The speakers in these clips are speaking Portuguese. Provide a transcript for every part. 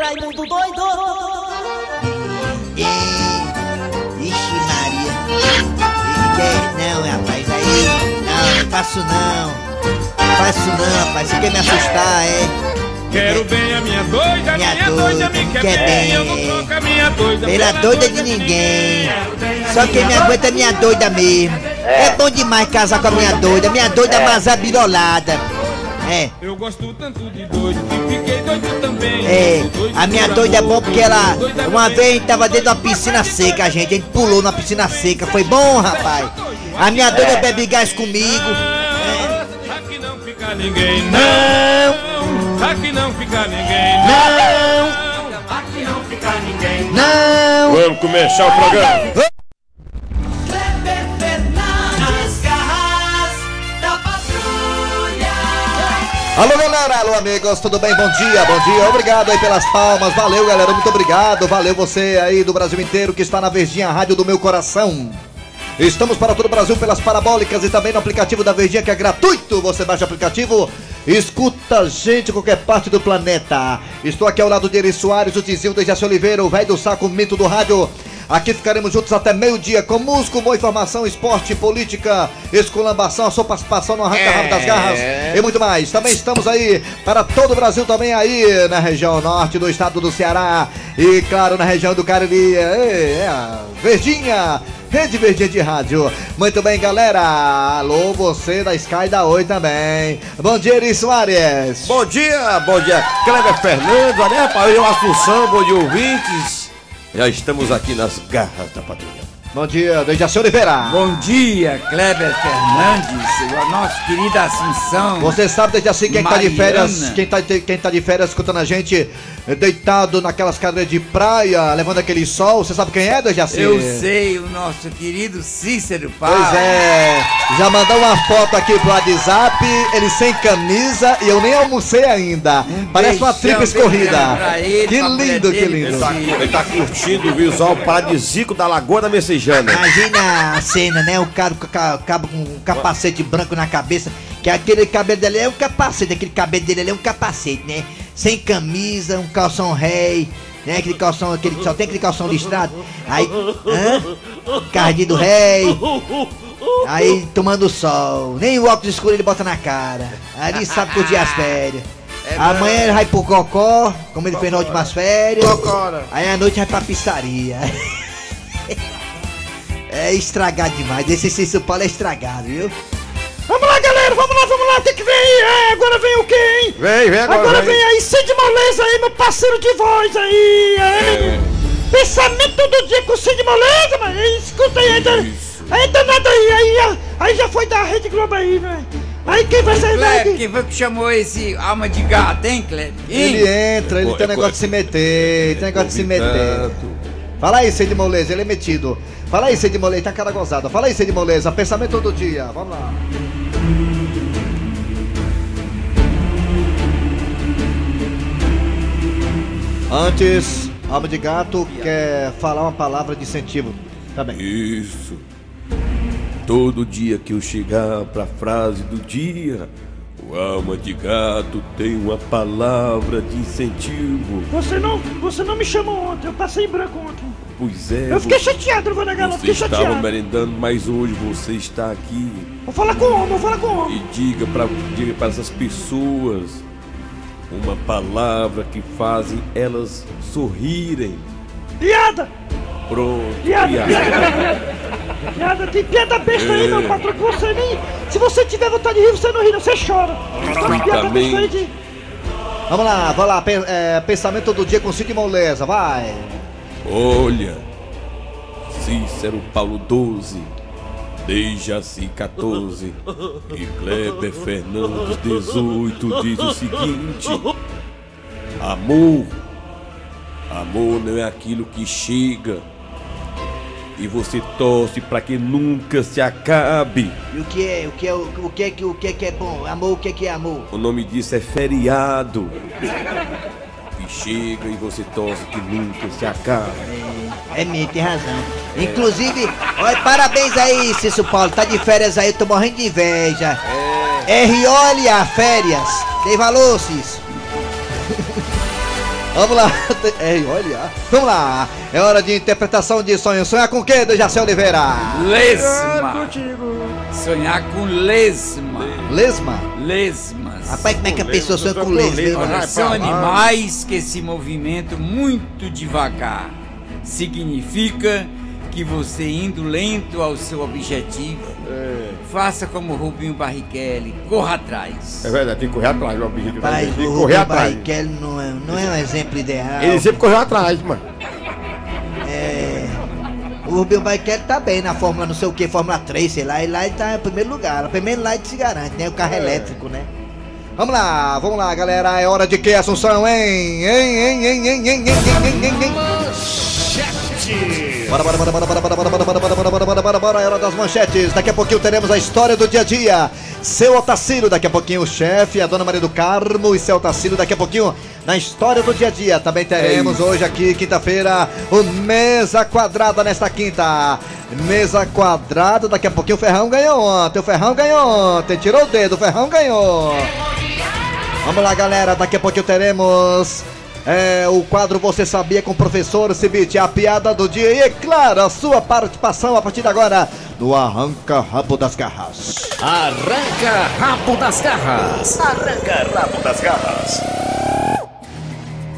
Raimundo doido. É. Ixi, Maria. Quer? Não, rapaz, aí. Não, não faço não. Faço não, rapaz. Você quer me assustar, é? Quero bem a minha doida, Minha minha, doida, doida, me quer, quer bem. Eu bem. não troco a minha doida Pela doida de ninguém. Só quem me aguenta é minha doida mesmo. É bom demais casar com a minha doida. Minha doida é mais abirolada. É. Eu gosto tanto de doido É, a minha doida é bom porque ela. Uma vez a gente tava dentro da piscina seca, a gente. A gente pulou na piscina seca. Foi bom, rapaz. A minha doida bebe gás comigo. Não, aqui não fica ninguém, não. Aqui não fica ninguém, não, Aqui não fica ninguém. não. Vamos começar o programa. Alô galera, alô amigos, tudo bem? Bom dia, bom dia, obrigado aí pelas palmas, valeu galera, muito obrigado, valeu você aí do Brasil inteiro que está na Verdinha Rádio do meu coração. Estamos para todo o Brasil pelas parabólicas e também no aplicativo da Verdinha que é gratuito. Você baixa o aplicativo escuta gente em qualquer parte do planeta. Estou aqui ao lado de Eri Soares, o Tizinho de Jaci Oliveira, o velho do saco, o mito do rádio. Aqui ficaremos juntos até meio-dia com música, boa informação, esporte, política, esculambação, a sua participação no Arranca Rabo das Garras e muito mais. Também estamos aí para todo o Brasil, também aí na região norte do estado do Ceará e, claro, na região do Cariri. É, é a Verdinha, Rede Verdinha de Rádio. Muito bem, galera. Alô, você da Sky da Oi também. Bom dia, Eri Soares. Bom dia, bom dia, Kleber Fernando, olha, rapaz, eu, Assunção, bom dia, ouvintes. Já estamos aqui nas garras da patrulha. Bom dia, Dejaci Oliveira. Bom dia, Kleber Fernandes, a nossa querida Assunção. Você sabe, Dejaci, quem tá de férias, Mariana. quem tá, quem tá de férias escutando a gente eh, deitado naquelas cadeiras de praia, levando aquele sol, você sabe quem é, Dejaci? Eu sei, o nosso querido Cícero Paz. Pois é, já mandou uma foto aqui pro WhatsApp, ele sem camisa e eu nem almocei ainda. Parece uma beijão, tripa escorrida. ele, Que lindo, que lindo. pra Ele tá curtindo o visual paradisíaco da Lagoa da Messejana. Imagina a cena, né? O cara com, ca- cabo com um capacete branco na cabeça. Que aquele cabelo dele é um capacete, aquele cabelo dele ali é um capacete, né? Sem camisa, um calção rei, né? Aquele calção, aquele, só tem aquele calção listrado. Aí, hã? Cardinho do rei. Aí tomando sol. Nem o óculos escuro ele bota na cara. Ali sabe curtir as férias. Amanhã ele vai pro cocó, como ele fez nas últimas férias. Aí à noite vai pra pizzaria. É estragado demais. Esse Cícero Paulo é estragado, viu? Vamos lá, galera, vamos lá, vamos lá, o que vem aí? É, agora vem o quê, hein? Vem, vem agora. Agora vem. vem aí Cid Moleza aí, meu parceiro de voz aí, é. Pensamento todo dia com Cid Moleza, mas escuta aí, ainda, aí danado aí, aí, aí já foi da Rede Globo aí, velho. Aí quem vai sair daqui? quem foi que chamou esse alma de gato, hein, Kleber? Ele entra, ele Pô, tem é negócio de se meter, tem negócio de se meter. Fala aí, Cid Moleza, ele é metido. Fala aí, Cid Moleza, tá cara gozada. Fala aí, Cid Moleza, pensamento todo dia, vamos lá. Antes, Alma de Gato quer falar uma palavra de incentivo. Tá bem. Isso. Todo dia que eu chegar pra frase do dia, o alma de gato tem uma palavra de incentivo. Você não, você não me chamou ontem, eu passei em branco ontem. Pois é, Eu fiquei você, chateado, não vou negar, não, você fiquei estava chateado. merendando, mas hoje você está aqui. Vou falar com o homem, vou falar com o homem. E diga para diga para essas pessoas uma palavra que fazem elas sorrirem. Piada! Pronto. Piada, piada. piada, piada, tem piada besta aí, meu patrão, que você nem. Se você tiver vontade de rir, você não ri, não, você chora. Então, piada besta aí de. Vamos lá, vamos lá, é, pensamento do dia com Cid Moleza, vai. Olha, Cícero Paulo 12, Dejaci 14 e Kleber Fernandes 18 diz o seguinte: Amor, amor não é aquilo que chega e você torce para que nunca se acabe. E o que é? O que é? O, o que é que o que é que é bom? Amor, o que é que é amor? O nome disso é feriado. Que chega e você torce que nunca se acabe. É mesmo, tem razão. Inclusive, olha, parabéns aí, Cício Paulo. Tá de férias aí, eu tô morrendo de inveja. É. R.O.L.A. férias. Tem valor, Cício. Vamos lá. É, olha. Vamos lá. É hora de interpretação de sonho. Sonhar com o quê, Dejaci Oliveira? Lesma. Sonhar com lesma. Lesma? Lesmas. Rapaz, como é que a pessoa? Olha, Vai são animais que se movimentam muito devagar. Significa que você indo lento ao seu objetivo, faça como Rubinho Barrichello, corra atrás. É verdade, tem que correr atrás do objetivo. Rapaz, o correr Rubem atrás. Barrichello não é, não é um exemplo ideal. Ele sempre correu atrás, mano. É. O Rubinho Barrichello tá bem na Fórmula não sei o que, Fórmula 3, sei lá, e lá ele tá em primeiro lugar. Primeiro lá ele se garante, né? O carro elétrico, né? Vamos lá, vamos lá, galera. É hora de que, Assunção, hein? Hein, hein, hein, hein, hein, hein, hein, hein, hein. Bora, bora, bora, bora, bora, bora, bora, bora, bora, bora, bora, bora, bora, bora, é hora das manchetes. Daqui a pouquinho teremos a história do dia a dia. Seu Otacílio, daqui a pouquinho o chefe, a dona Maria do Carmo e seu Otacílio, daqui a pouquinho na história do dia a dia. Também teremos hoje aqui, quinta-feira, o Mesa Quadrada nesta quinta. Mesa Quadrada, daqui a pouquinho o Ferrão ganhou ontem, o Ferrão ganhou ontem, tirou o dedo, o Ferrão ganhou. Vamos lá, galera. Daqui a pouquinho teremos é, o quadro Você Sabia com o professor Cibite, a piada do dia. E, é claro, a sua participação a partir de agora no Arranca Rabo das Garras. Arranca rabo das garras. Arranca rabo das garras.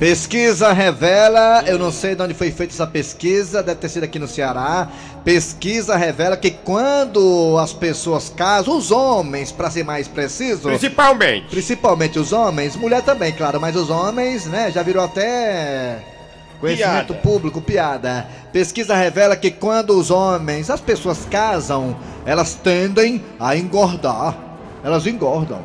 Pesquisa revela, eu não sei de onde foi feita essa pesquisa, deve ter sido aqui no Ceará. Pesquisa revela que quando as pessoas casam, os homens, para ser mais preciso, Principalmente. Principalmente os homens, mulher também, claro, mas os homens, né, já virou até conhecimento Piada. público, piada. Pesquisa revela que quando os homens, as pessoas casam, elas tendem a engordar. Elas engordam.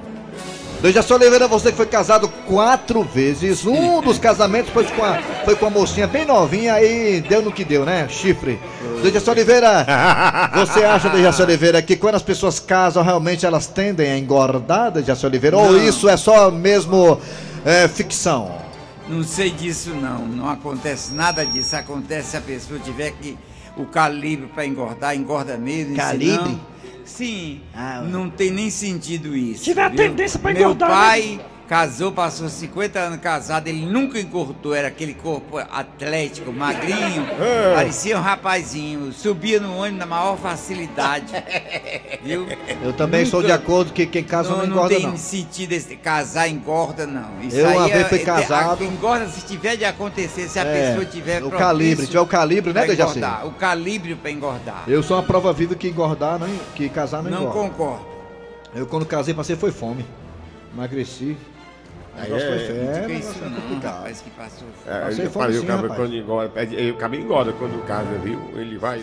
Dejaci Oliveira, você que foi casado quatro vezes, um dos casamentos foi com a, foi com a mocinha bem novinha, aí deu no que deu, né? Chifre. Dejaci Oliveira, você acha, Dejaci Oliveira, que quando as pessoas casam, realmente elas tendem a engordar, Dejaci Oliveira? Ou isso é só mesmo é, ficção? Não sei disso não, não acontece nada disso. Acontece se a pessoa tiver que o calibre para engordar, engorda mesmo. Calibre? Sim, Ah, não tem nem sentido isso. Tiver a tendência pra Meu engordar, pai casou, passou 50 anos casado, ele nunca engordou, era aquele corpo atlético, magrinho, parecia um rapazinho, subia no ônibus na maior facilidade. viu? Eu também sou de Nunca- acordo que quem casa não, não, não engorda, tem não. sentido esse casar engorda, não. Isso Eu uma vez fui é- casado. a- Engorda se tiver de acontecer, se a É, pessoa tiver o calibre, tiver o calibre, né, Dejaci? O calibre pra engordar. Eu sou uma prova viva que engordar, não, que casar não, não engorda. concordo. Eu quando casei passei foi fome. Emagreci. O Aí é- É, isso negócio é não, complicado. rapaz, que passou. É, Passei eu falei, o rapaz. quando engorda, é, o engorda quando casa, viu? Ele vai.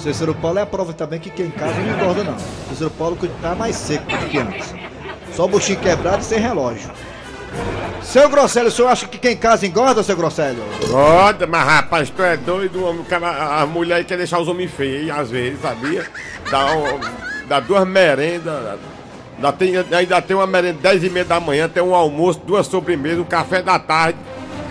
Cícero Paulo é a prova também que quem casa não engorda não. Cícero Paulo tá mais seco do que antes. Só o buchinho quebrado e sem relógio. Seu Grosselho, o senhor acha que quem casa engorda, seu Grosselho? Engorda, mas rapaz, tu é doido, homem, a mulher quer deixar os homens feios, às vezes, sabia? Dá, um- dá duas merendas. Dá, tem, ainda tem uma merenda 10 e meia da manhã, tem um almoço, duas sobremesas, um café da tarde.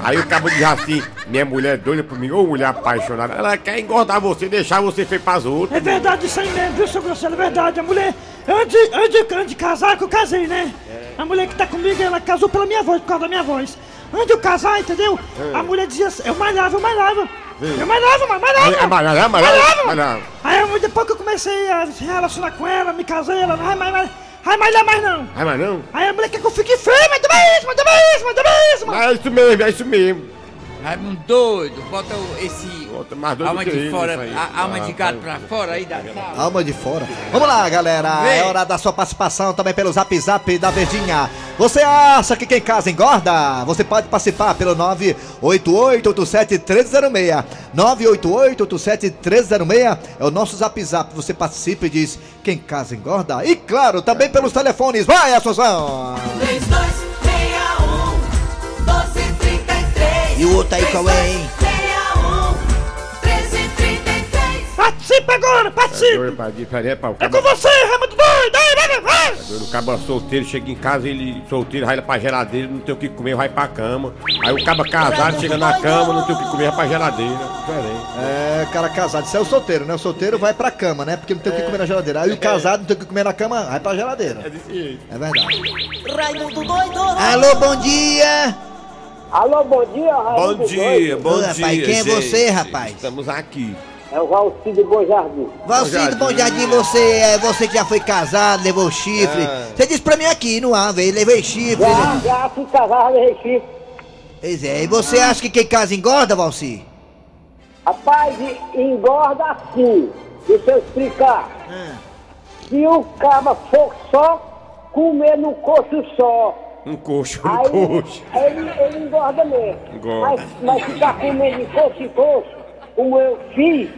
Aí o cabo diz assim, minha mulher é doida por mim, ô mulher apaixonada, ela quer engordar você, deixar você feio pras outras. É verdade isso aí mesmo, viu, seu Grosselho? É verdade. A mulher, antes, antes, de- antes de casar, que eu casei, né? A mulher que tá comigo, ela casou pela minha voz, por causa da minha voz. Antes de eu casar, entendeu? A mulher dizia assim, eu malhava, eu malhava. Eu malhava, mas malhava. É é malhar, Malhava. malhar. Aí depois que eu comecei a se relacionar com ela, me casei, ela não vai mais, mais, vai malhar mais não. Ah, mas não? Aí a mulher quer que eu fique feio, mas também isso, mas também isso, mas também isso, mas... É isso mesmo, é isso mesmo. Raimundo doido, bota o- esse Mais doido alma que de ele, fora, aí. a, alma de Ah, gato vai. pra fora aí da sala. Alma de fora. Vamos lá, galera. Vem. É hora da sua participação também pelo Zap Zap da Verdinha. Você acha que quem casa engorda? Você pode participar pelo 988-87-1306. 988-87-1306 é o nosso Zap Zap. Você participa e diz quem casa engorda. E claro, também pelos telefones. Vai, Assunção! 3261 1233 E o outro aí qual é, hein? Participa agora, participa. Doido pra diferente, pra o É com você, Raimundo doido, aí, vai, vai. O cabo solteiro chega em casa, ele solteiro, vai lá pra geladeira, não tem o que comer, vai pra cama. Aí o cabo casado chega na cama, não tem o que comer, vai pra geladeira. Diferente. É, cara casado. Isso é o solteiro, né? O solteiro vai pra cama, né? Porque não tem o que comer na geladeira. Aí o casado não tem o que comer na cama, vai pra geladeira. É desse jeito. É verdade. Raimundo doido Alô, bom dia! Alô, bom dia, Bom Raimundo dia, Doido. bom Ô, dia. rapaz, quem é gente. você, rapaz? Estamos aqui. É o Valci de Bom Jardim. Valcido, bom jardim, você é você que já foi casado, levou chifre. Ah. Você disse pra mim aqui no ar, velho, levei chifre. Já, já fui casado em Recife. Pois é, e você acha que quem casa engorda, Valci? Rapaz, engorda assim. Deixa eu explicar. Ah. Se o caba for só comer no coxo só, Um coxo, um aí coxo. ele, ele engorda mesmo. Engorda. Mas, mas se tá comendo de coxo em coxo, como eu fiz,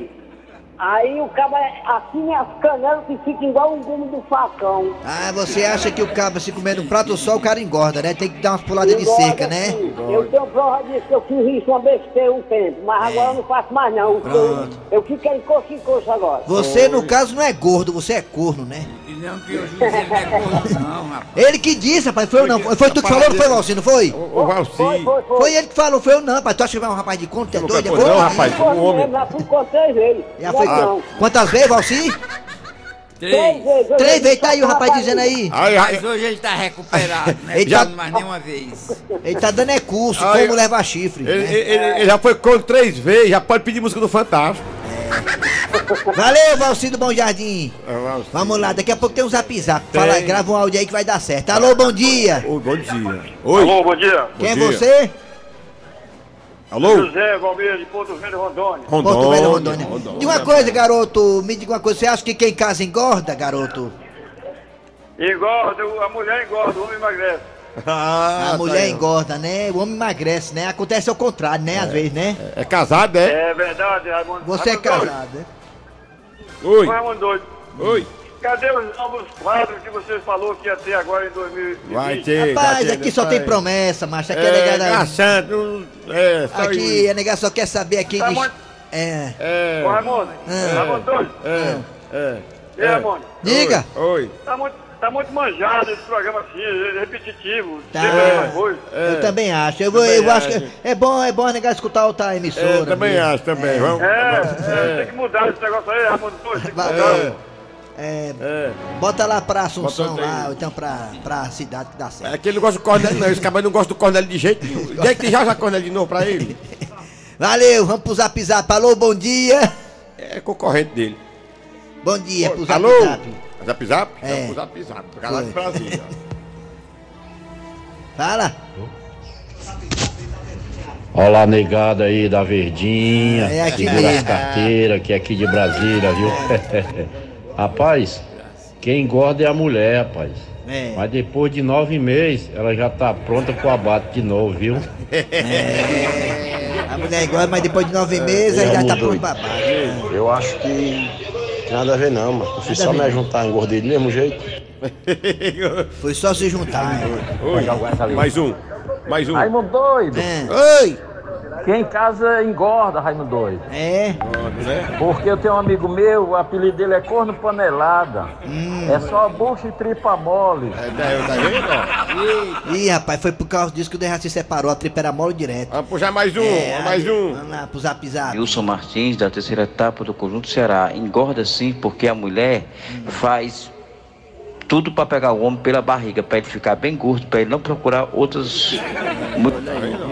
aí o caba assim as canelas que fica igual um gume do facão. Ah, você acha que o cabo se comer um prato só, o cara engorda, né? Tem que dar umas puladas de cerca, né? sim. Eu tenho prova disso, que eu fiz isso uma besteira um tempo, mas agora eu não faço mais não. Eu, Pronto. eu fiquei coxo em coxo agora. Você, no caso, não é gordo, você é corno, né? Não que o juiz ele não é gordo, não, rapaz. Ele que disse, rapaz, foi eu não. Foi tu que falou, não foi, Valci, não foi? O, o Valci. Foi, foi, foi. Foi ele que falou, foi eu não, rapaz. Tu acha que é um rapaz de conta, é Não doido? É não, rapaz. Foi um homem. Já fui com três vezes. Já foi. Não, Quantas vezes, Valci? Três Três. vezes. tá aí o rapaz com dizendo aí. Ai, ai, Mas hoje ele tá recuperado, né? Ele Já tá- não mais nenhuma vez. Ele tá dando é curso, Ai, como levar chifre. ele, né? ele- ele já foi contra três vezes, já pode pedir música do Fantástico. Valeu, Valci do Bom Jardim. É, Valci. Vamos lá, daqui a pouco tem um zap zap. Tem. Fala, grava um áudio aí que vai dar certo. Alô, bom dia. Oi, bom dia. Oi. Alô, bom dia. Quem é dia. você? Alô? José Valmir de Porto Velho, Rondônia. Porto Velho, Rondônia. Rondônia. Diga uma coisa, garoto. Me diga uma coisa. Você acha que quem casa engorda, garoto? Engorda, a mulher engorda, o homem emagrece. Ah, A tá mulher aí. engorda, né? O homem emagrece, né? Acontece ao contrário, né? Às vezes, né? É casado, é? É verdade, Raimundo. Você é Raimundo doido. casado, né? Oi. Raimundo doido. Oi. Cadê os novos quadros que você falou que ia ter agora em 2020? Vai ter. Rapaz, vai ter, aqui só tem vai. promessa, macho. Aqui é, É, negada. engraçado. É, só Aqui isso. a nega só quer saber aqui Tá de. muito- É. É. Ô, Raimundo. É. Raimundo doido. É. É. E aí, Raimundo? Diga! Oi. Tá muito, tá muito manjado esse programa assim, é repetitivo. Tá. Sempre a mesma coisa. Eu também acho. Eu, Também eu acho acho. que é bom, é bom a nega escutar outra emissora. É, também viu? acho, também. Vamos. É, é, tem que mudar esse negócio aí, doido. Tem que mudar. É. É, É. bota lá pra Assunção lá, ou então pra, pra cidade que dá certo. É que ele não gosta do Cornélio, não. Esse cabelo não gosta do Cornélio de jeito nenhum. Onde é que já já Cornélio de novo pra ele? Valeu, vamos pro zap zap. Alô, bom dia. É concorrente dele. Bom dia pro zap Alô? zap. Zap Zap? É. Pro Zap Zap. Pra lá de. Brasília. Fala. Olá, negada aí da Verdinha. É aqui Segura as mesmo. carteiras, que é aqui de Brasília, viu? Rapaz, quem engorda é a mulher, rapaz. É. Mas depois de nove meses, ela já tá pronta pro abate de novo, viu? A mulher igual, mas depois de nove meses aí já tá pronto pra baixo. Eu acho que tem nada a ver não, mano. Eu fiz Nada só me juntar, engordei do mesmo jeito. Foi só se juntar. né? Oi. Mais um. Mais um. Raimundo doido. É. Oi! Quem em casa engorda, Raimundo doido. É. né? Porque eu tenho um amigo meu, o apelido dele é corno panelada. É só bucha e tripa mole. É, tá, tá vendo? ó? Ih, rapaz, foi por causa disso que o Derraci separou, a tripa era mole direto. Vamos puxar mais um. É, mais aí, um. Vamos lá pro zap zap. Wilson Martins, da terceira etapa do Conjunto Ceará. Engorda sim, porque a mulher faz tudo para pegar o homem pela barriga, para ele ficar bem gordo, para ele não procurar outras.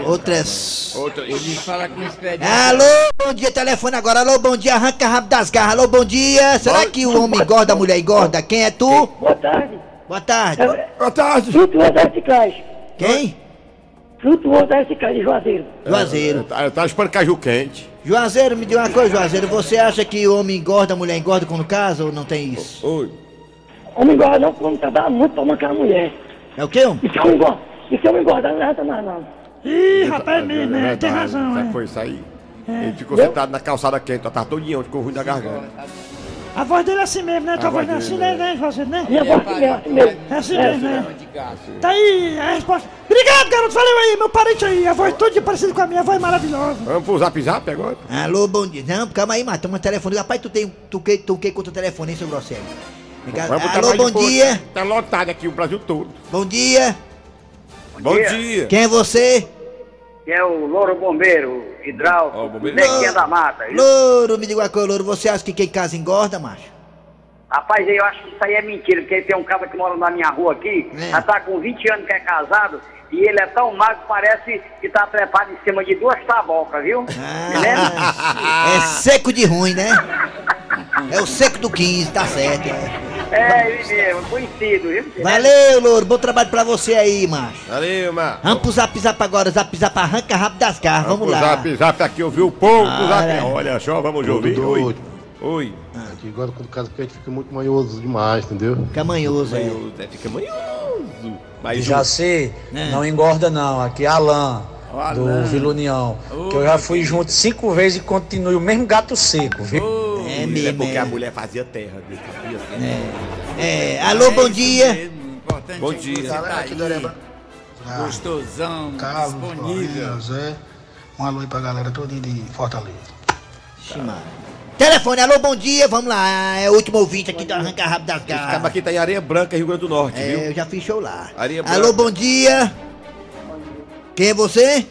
Outras. Outra. Ele fala com experiência. Alô, bom dia, telefone agora. Alô, bom dia, arranca rápido das garras. Alô, bom dia. Será que o homem engorda, a mulher engorda? Quem é tu? Boa tarde. Boa tarde. Boa tarde. Frutuoso da reciclagem. Quem? Frutuoso da reciclagem Juazeiro. Juazeiro. Tá, tá chupando caju quente. Juazeiro, me diga uma coisa, Juazeiro. Você acha que o homem engorda, a mulher engorda quando casa ou não tem isso? Oi. Homem engorda não, quando trabalha muito pra mancar a mulher. É o quê, homem? E se homem engorda, e se homem engorda, adianta mais não. Ih, rapaz, é mesmo, né? Tem razão, é. Foi isso aí. Ele ficou sentado na calçada quente, tava todinho, ficou ruim da garganta. A voz dele é assim mesmo, né? Tua A voz voz não é assim, dele, né, né, José, né? Minha voz assim mesmo, assim mesmo. É assim mesmo, né? de gato. Tá aí a resposta. Obrigado, garoto. Valeu aí, meu parente aí. A voz toda parecida com a minha, a voz maravilhosa. Vamos pro Zap Zap agora? Alô, bom dia. Não, calma aí, mata um telefone. Rapaz, tu tem. Tu que, tu que contra o telefone, hein, seu grosseiro? Alô, bom dia. Tá lotado aqui o Brasil todo. Bom dia. Bom dia. Quem é você? Que é o Louro Bombeiro, hidráulico, Ó, o bombeiro. Nequinha da Mata. Louro, me diga uma coisa, Louro. Você acha que quem casa engorda, macho? Rapaz, eu acho que isso aí é mentira, porque tem um cara que mora na minha rua aqui, já tá com 20 anos que é casado, e ele é tão magro que parece que tá trepado em cima de duas tabocas, viu? Lembra? É seco de ruim, né? É o seco do 15, tá certo. é. É, ele mesmo, conhecido, viu? Valeu, louro. Bom trabalho pra você aí, macho. Valeu, mano. Vamos pro zap zap agora, zap zap arranca rápido das garras, vamos, lá. Zap, zap aqui, ouviu o povo do zap. Olha. Olha só, vamos ouvir. Oi. Oi. Aqui agora quando casa quente fica muito manhoso demais, entendeu? Fica manhoso, é. Manhoso, é, fica manhoso. Mas Já sei, não engorda não. Aqui é Alan, do. Vila União. que eu já fui junto cinco vezes e continuo o mesmo gato seco, viu? É É mesmo, porque é. a mulher fazia terra. Sabia, assim? É, alô, bom dia. Bom dia. Tá aí, gostosão, Carlos, disponível. Floriano, Zé. Um alô aí pra galera toda de Fortaleza. Telefone, alô, bom dia, vamos lá. É o último ouvinte aqui do Arranca Rápido das Esse Garras. cara aqui tá em Areia Branca, Rio Grande do Norte, É, viu? eu já fiz show lá. Areia Alô, Branca. bom dia. Quem é você?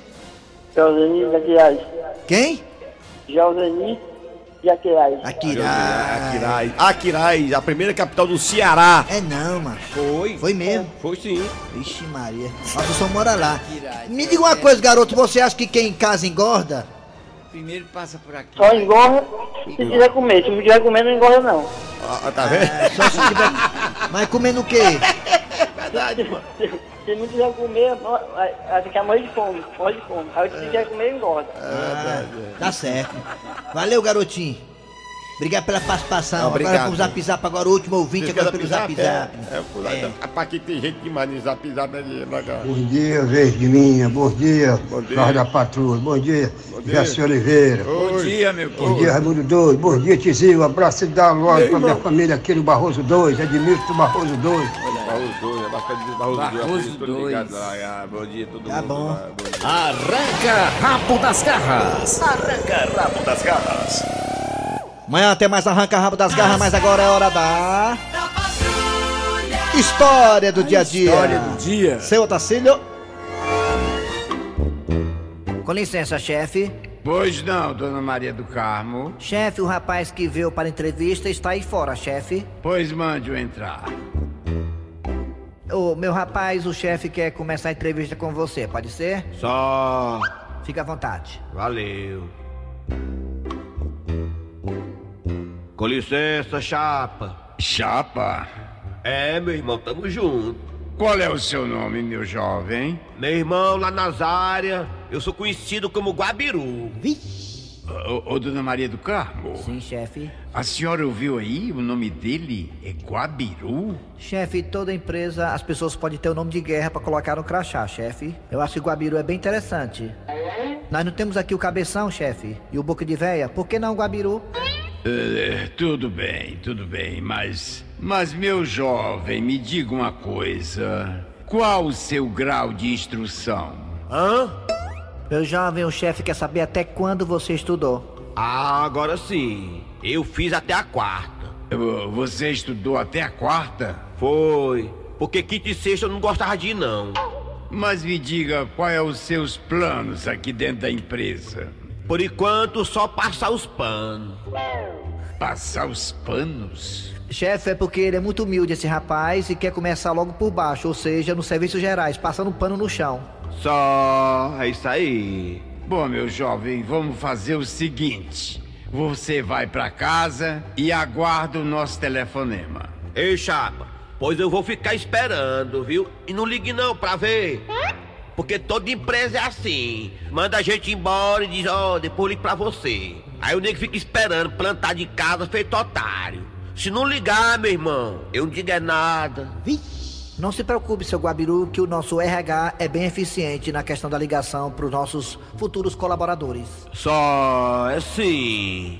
Joseni Jaquirais. Quem? Joseni Jaquirais. Aquiraz. Aquiraz. Aquiraz, a primeira capital do Ceará. É não, macho. Foi. Foi mesmo? Foi sim. Vixe Maria. Nossa, só mora lá. Me diga uma coisa, garoto. Você acha que quem em casa engorda? Primeiro passa por aqui. Só engorda se quiser comer. Se não quiser comer, não engorda não. Ah, tá vendo? É, só se tiver... Mas comendo o quê? Verdade, mano. Se não quiser comer, não- vai ficar morrer de fome. Morre de fome. Aí se quiser comer, engorda. Ah, tá certo. Valeu, garotinho. Obrigado pela participação. Obrigado. Agora pro Zap Zap, agora o último ouvinte, Vocês agora pelo Zap Zap. É, é, por aí. Rapaz, aqui tem gente demais no zap zap ali, legal. Bom dia, Verdinha. Bom dia, Bom dia. Da Patrulha. Bom dia, dia. Jaci Oliveira. Bom dia, meu Bom dia, Raimundo Doido. Bom dia, Tizinho. Um abraço da loja pra minha família aqui no Barroso 2. Edmilson do Barroso 2. Barroso 2, bastante de Barroso 2. Barroso Tô dois. ligado lá, ah, Bom dia, todo Tá mundo. bom. lá, bom dia. Arranca rabo das garras. Arranca rabo das garras. Amanhã tem mais Arranca Rabo das Garras, mas agora é hora da... História do dia a dia. História do dia. Seu Otacílio. Com licença, chefe. Pois não, dona Maria do Carmo. Chefe, o rapaz que veio para a entrevista está aí fora, chefe. Pois mande-o entrar. Ô, meu rapaz, o chefe quer começar a entrevista com você, pode ser? Só. Fica à vontade. Valeu. Com licença, chapa. Chapa? É, meu irmão, tamo junto. Qual é o seu nome, meu jovem? Meu irmão, lá nas áreas, eu sou conhecido como Guabiru. Ô, ô, dona Maria do Carmo. Sim, chefe. A senhora ouviu aí? O nome dele é Guabiru? Chefe, toda empresa, as pessoas podem ter o nome de guerra para colocar no crachá, chefe. Eu acho que o Guabiru é bem interessante. Nós não temos aqui o Cabeção, chefe, e o Boca de Véia. Por que não o Guabiru? É, tudo bem, tudo bem, mas. Mas, meu jovem, me diga uma coisa. Qual o seu grau de instrução? Hã? Meu jovem, o chefe quer saber até quando você estudou. Ah, agora sim. Eu fiz até a quarta. Você estudou até a quarta? Foi. Porque quinta e sexta eu não gostava de ir, não. Mas me diga, quais são os seus planos aqui dentro da empresa? Por enquanto, só passar os panos. Passar os panos? Chefe, é porque ele é muito humilde, esse rapaz, e quer começar logo por baixo, ou seja, nos serviços gerais, passando pano no chão. Só. É isso aí. Bom, meu jovem, vamos fazer o seguinte. Você vai pra casa e aguarda o nosso telefonema. Ei, chapa, pois eu vou ficar esperando, viu? E não ligue não pra ver. Porque toda empresa é assim. Manda a gente embora e diz, ó, depois eu ligo pra você. Aí o nego fica esperando, plantar de casa feito otário. Se não ligar, meu irmão, eu não digo é nada. Não se preocupe, seu Guabiru, que o nosso RH é bem eficiente na questão da ligação para os nossos futuros colaboradores. Só é sim.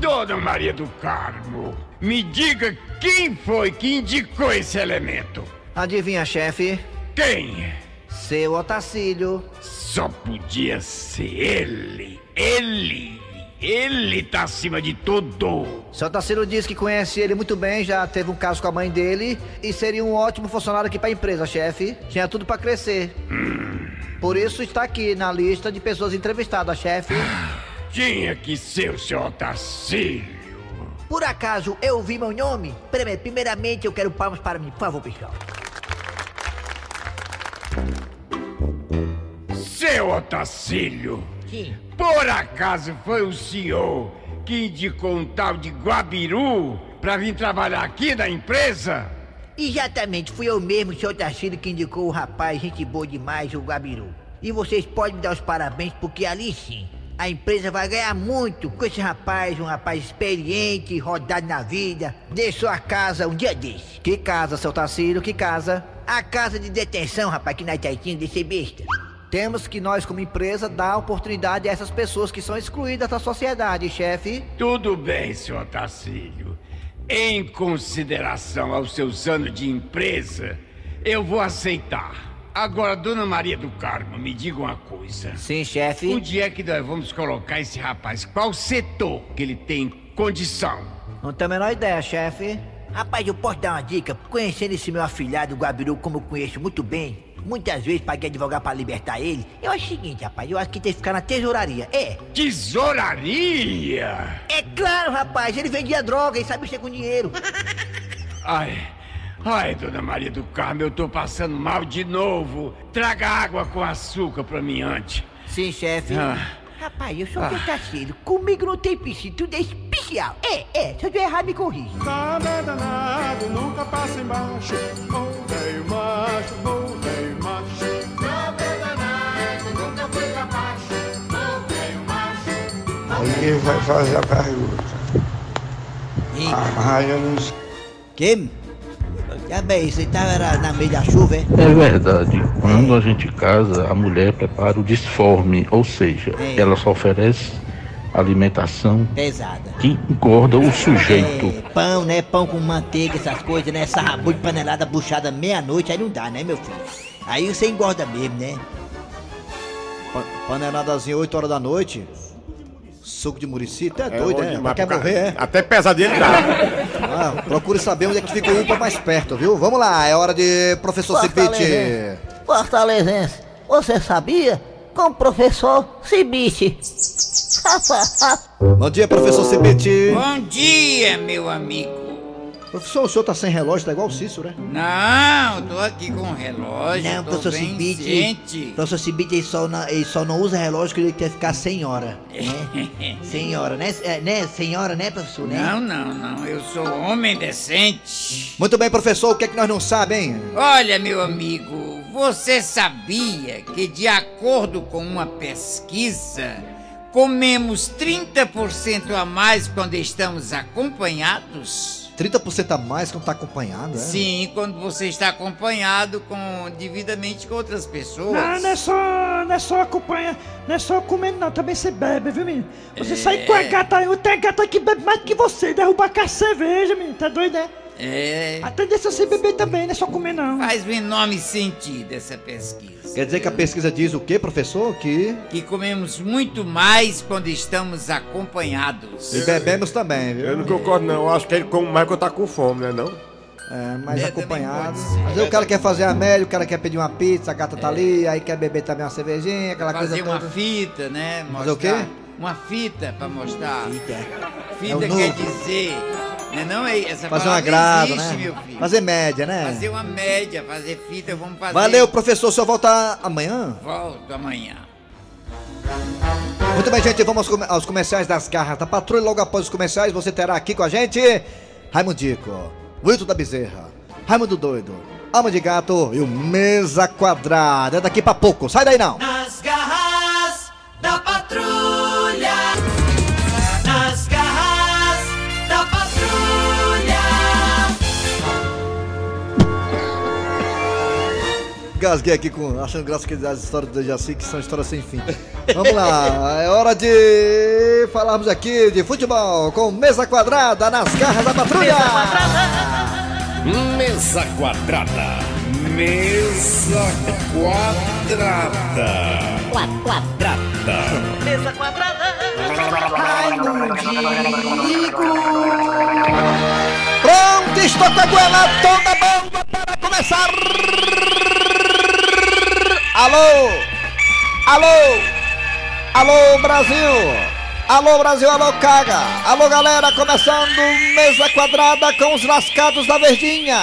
Dona Maria do Carmo, me diga quem foi que indicou esse elemento. Adivinha, chefe? Quem? Seu Otacílio. Só podia ser ele. Ele. Ele tá acima de tudo. Seu Otacílio disse que conhece ele muito bem, já teve um caso com a mãe dele e seria um ótimo funcionário aqui para a empresa, chefe. Tinha tudo para crescer. Por isso está aqui na lista de pessoas entrevistadas, chefe. Tinha que ser o seu Otacílio. Por acaso eu ouvi meu nome? Prime- Primeiramente eu quero palmas para mim, por favor, pessoal. Seu Otacílio, Sim. por acaso foi o senhor que indicou um tal de Guabiru pra vir trabalhar aqui na empresa? Exatamente, fui eu mesmo, seu Tarcílio, que indicou o rapaz, gente boa demais, o Gabiru. E vocês podem me dar os parabéns, porque ali sim, a empresa vai ganhar muito com esse rapaz, um rapaz experiente, rodado na vida, deixou a casa um dia desse. Que casa, seu Tarcílio, que casa? A casa de detenção, rapaz, aqui na Itaitinha, desse besta. Temos que nós, como empresa, dar oportunidade a essas pessoas que são excluídas da sociedade, chefe. Tudo bem, senhor Otacílio. Em consideração aos seus anos de empresa, eu vou aceitar. Agora, dona Maria do Carmo, me diga uma coisa. Sim, chefe. Onde é que nós vamos colocar esse rapaz? Qual setor que ele tem condição? Não tenho a menor ideia, chefe. Rapaz, eu posso dar uma dica? Conhecendo esse meu afilhado, o Gabiru, como eu conheço muito bem, muitas vezes paguei advogado pra libertar ele. Eu acho o seguinte, rapaz, eu acho que tem que ficar na tesouraria. É. Tesouraria? É claro, rapaz, ele vendia droga e sabe mexer com dinheiro. Ai, ai, dona Maria do Carmo, eu tô passando mal de novo. Traga água com açúcar pra mim antes. Sim, chefe. Ah. Rapaz, eu sou Ah. ah. Comigo não tem piscina, tudo é especial. É, é, se eu tiver errado, me corrija. Nada danado, nunca passa embaixo. Ô, velho macho, ô, velho Aí ele vai fazer a pergunta. Ah, eu não sei. Que? Já bem, você tava era na meio da chuva, é? É verdade. Quando a gente casa, a mulher prepara o disforme, ou seja, É. ela só oferece alimentação Pesada. que engorda o sujeito. É, pão, né? Pão com manteiga, essas coisas, né? Sarrabu de panelada buchada meia-noite, aí não dá, né, meu filho? Aí você engorda mesmo, né? Pa- Paneladazinha 8 horas da noite. Suco de murici, até É, doido, né? Quer morrer, é? Até pesadelo dá. Ah, procure saber onde é que fica o UPA mais perto, viu? Vamos lá, é hora de professor Cipite. Fortalezense. Você sabia? Com o professor Cibite. Bom dia, professor Cipite. Bom dia, meu amigo. Professor, o senhor tá sem relógio, tá igual o Cícero, né? Não, tô aqui com relógio. Não, professor Cibite. Professor Cibite, ele só, não, ele só não usa relógio que ele quer ficar sem hora. Né? sem hora, né? É, né? Sem hora, né, professor? Né? Não, não, não. Eu sou homem decente. Muito bem, professor, o que é que nós não sabemos? Olha, meu amigo, você sabia que, de acordo com uma pesquisa, comemos 30% a mais quando estamos acompanhados? 30% a mais quando tá acompanhado, é? Sim, quando você está acompanhado com devidamente com outras pessoas. Não, não é só, não é só acompanhar, não é só comendo não, também você bebe, viu, menino? Você É. sai com a gata aí, tem gata que bebe mais do que você, derruba a cerveja, menino, tá doido, né? É. A tendência é você beber também, não é só comer não. Faz o enorme sentido essa pesquisa. Quer dizer que a pesquisa diz o quê, professor? Que. Que comemos muito mais quando estamos acompanhados. E bebemos também, viu? Eu não concordo, não. Eu acho que ele come mais quando tá com fome, né? Não? É, mais É, acompanhado. Às vezes o cara quer fazer a média, o cara quer pedir uma pizza, a gata tá ali, aí quer beber também uma cervejinha, aquela Fazer coisa uma toda. fita, né? Fazer o quê? Mostrar- Uma fita pra mostrar. Fita. É o quer novo. dizer. Né, não é essa Fazer um agrado, existe, né? meu filho. Fazer média, né? Fazer uma média, fazer fita, vamos fazer. Valeu, professor. O senhor volta amanhã? Volto amanhã. Muito bem, gente. Vamos aos comerciais das garras da patrulha. Logo após os comerciais, você terá aqui com a gente Raimundico, Wilton da Bezerra, Raimundo Doido, Alma de Gato e o Mesa Quadrada. É daqui pra pouco. Sai daí não. Gasguei aqui com, achando graça que as histórias do Jaci, que são histórias sem fim. Vamos lá, é hora de falarmos aqui de futebol com Mesa Quadrada nas garras da patrulha. Mesa quadrada. Mesa quadrada. Quadrada. Mesa quadrada. Pronto, estou com a goela toda bomba para começar. Alô, alô, alô Brasil, Alô Brasil, alô Caga. Alô galera, começando mesa quadrada com os lascados da Verdinha.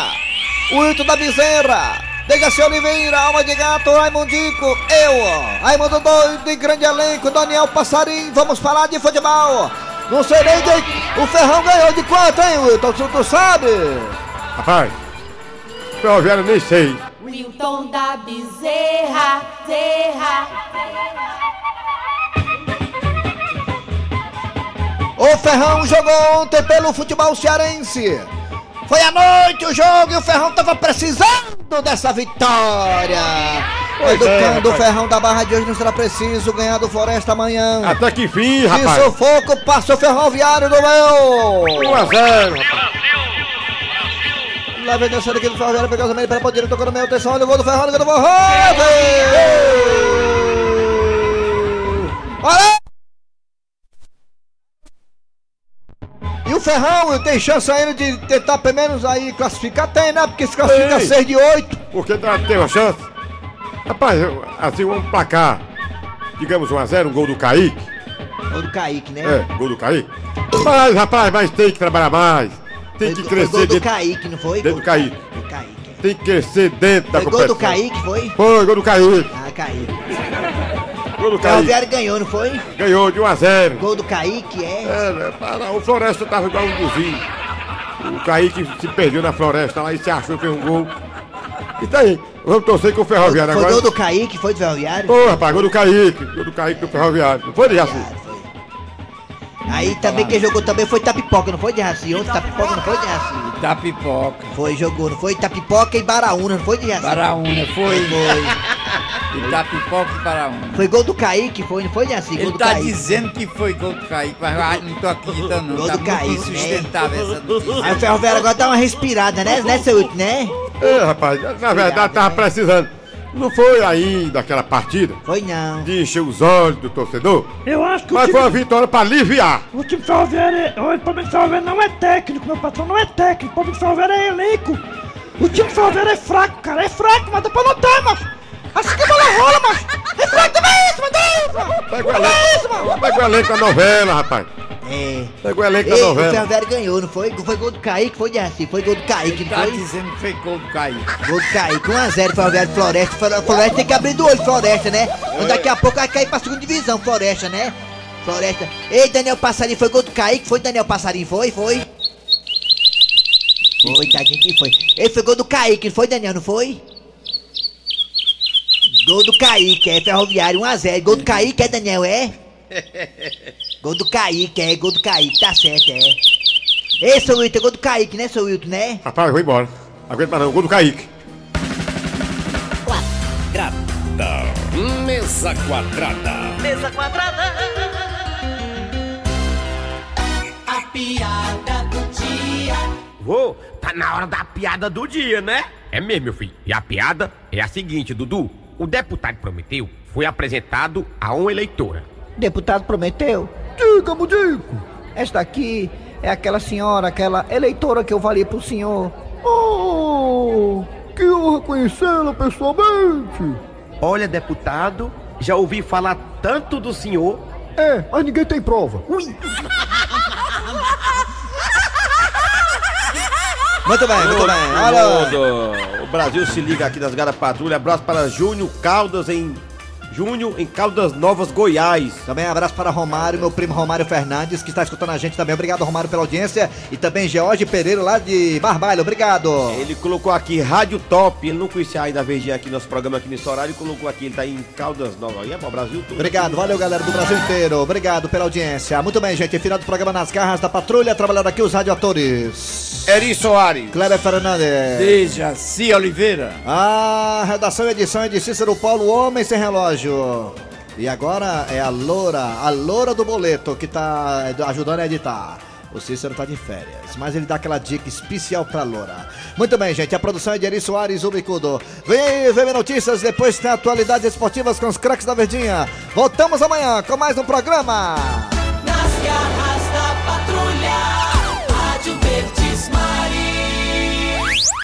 O Hilton da Bezerra. Dejaci Oliveira, Alma de Gato, Raimundico, eu, Raimundo Doido e grande elenco, Daniel Passarim. Vamos falar de futebol. Não sei nem de... O Ferrão ganhou de quanto, hein, Wilton? Tu, tu sabe? Rapaz, Ferroviário nem sei. Wilton da Bezerra, Zerra. O Ferrão jogou ontem pelo futebol cearense. Foi à noite o jogo e o Ferrão tava precisando dessa vitória. É, Educando o. Ferrão da Barra de hoje não será preciso ganhar do Floresta amanhã. Até que fim, De rapaz. sufoco passa o ferroviário do meu. 1 a 0, rapaz. Lá vem dançando aqui do pegou também para poder tocou no meio. Atenção, olha o gol do Ferrão, gol do Ferrão. Olha! E o Ferrão tem chance ainda de tentar pelo menos aí classificar? Tem, né? Porque se classifica Tem. 6 de 8. Porque dá- tem uma chance. Rapaz, assim, um placar. Digamos 1 a 0 um gol do Kaique. Gol do Kaique, né? É, gol do Kaique. Mas, rapaz, mas tem que trabalhar mais. Tem que Foi crescer gol do dentro, Kaique, não foi? dentro do Kaique. Do Kaique. Tem que crescer dentro da Foi gol do competição. Kaique, foi? Foi, gol do Kaique. Ah, Kaique. Gol do O Kaique. Ferroviário ganhou, não foi? Ganhou de 1 a 0 Gol do Kaique, é? É, né, para, o Floresta tava igual um vizinho. O Kaique se perdeu na floresta lá e se achou fez um gol. E tá aí. Vamos torcer com o Ferroviário Foi agora. gol do Kaique, foi do Ferroviário? Ô, rapaz, gol do Kaique. Gol do Kaique do Ferroviário. Não foi assim? Aí também quem jogou também foi Tapipoca, não foi de Raci? Ontem Tapipoca não foi de Raci? Tapipoca. Foi, jogou, não foi? Tapipoca e Baraúna, não foi de Raci? Baraúna, foi. Foi. E Tapipoca e Baraúna. Foi gol do Kaique, foi, não foi de Raci? Ele tá Kaique. dizendo que foi gol do Kaique, mas não tô acreditando não. Gol tá do Kaique, insustentável né? essa notícia. Aí o Ferroviário agora dá uma respirada, né, né, seu Hilton, né? É, rapaz, na verdade tava precisando. Não foi ainda aquela partida Foi não. de encher os olhos do torcedor, Eu acho que o mas time, foi uma vitória pra aliviar. o time ferroviário, é- o problema do ferroviário não é técnico, meu patrão não é técnico, o problema do ferroviário é elenco. O time ferroviário é fraco, cara, é fraco, mas depois não tem, macho. Assim que a bola rola, macho. É fraco também isso, meu Deus, mano. Pega o Olha isso, mano. elenco, pega o elenco da novela, rapaz. É. Pega o elenco da Ei, o novela. Ferroviário ganhou, não foi? Foi gol do Kaique, foi de Raci? Foi gol do Kaique, não Tá foi? dizendo que foi gol do Kaique. Gol do Kaique, 1x0 Ferroviário Floresta. Flor- Floresta tem que abrir do olho, Floresta, né? Então daqui a pouco vai cair pra segunda divisão, Floresta, né? Floresta. Ei, Daniel Passarinho, foi gol do Kaique? Foi Daniel Passarinho? Foi? Foi? Foi, tadinho que foi. Ei, foi gol do Kaique, não foi, Daniel? Não foi? Gol do Kaique, é Ferroviário, 1x0. Gol do Kaique, é, Daniel? É? Gol do Kaique, é, gol do Kaique, tá certo, é. Ei, seu Wilton, gol do Kaique, né, seu Wilton, né? Rapaz, eu vou embora. Aguenta mais não, gol do Kaique. Mesa quadrada. Mesa quadrada. A piada do dia. Vô, tá na hora da piada do dia, né? É mesmo, meu filho. E a piada é a seguinte, Dudu. O deputado Prometeu foi apresentado a uma eleitora. Deputado Prometeu? Diga, Mudico. Esta aqui é aquela senhora, aquela eleitora que eu falei pro senhor. Oh, que honra conhecê-la pessoalmente. Olha, deputado, já ouvi falar tanto do senhor. É, mas ninguém tem prova. Muito bem, muito bem. Olha. O Brasil se liga aqui das Gara Patrulha. Abraço para Júnior Caldas em Júnior em Caldas Novas, Goiás. Também abraço para Romário, meu primo Romário Fernandes, que está escutando a gente também. Obrigado, Romário, pela audiência. E também George Pereira, lá de Barbalho. Obrigado. Ele colocou aqui Rádio Top. Ele não conhecia ainda a VG aqui nosso programa aqui nesse horário. Ele colocou aqui, ele tá em Caldas Novas. Aí é para o Brasil todo. Obrigado, valeu galera do Brasil inteiro. Obrigado pela audiência. Muito bem, gente. Final do programa nas garras da patrulha. Trabalhando aqui os radioatores. Eri Soares. Kleber Fernandes. Dejaci Oliveira. A redação e edição é de Cícero Paulo, Homem Sem Relógio. E agora é a Loura, a Loura do Boleto, que tá ajudando a editar. O Cícero tá de férias, mas ele dá aquela dica especial pra Loura. Muito bem, gente, a produção é de Eri Soares, o Bicudo. Vem aí, vem ver notícias, depois tem atualidades esportivas com os craques da Verdinha. Voltamos amanhã com mais um programa. Nas garras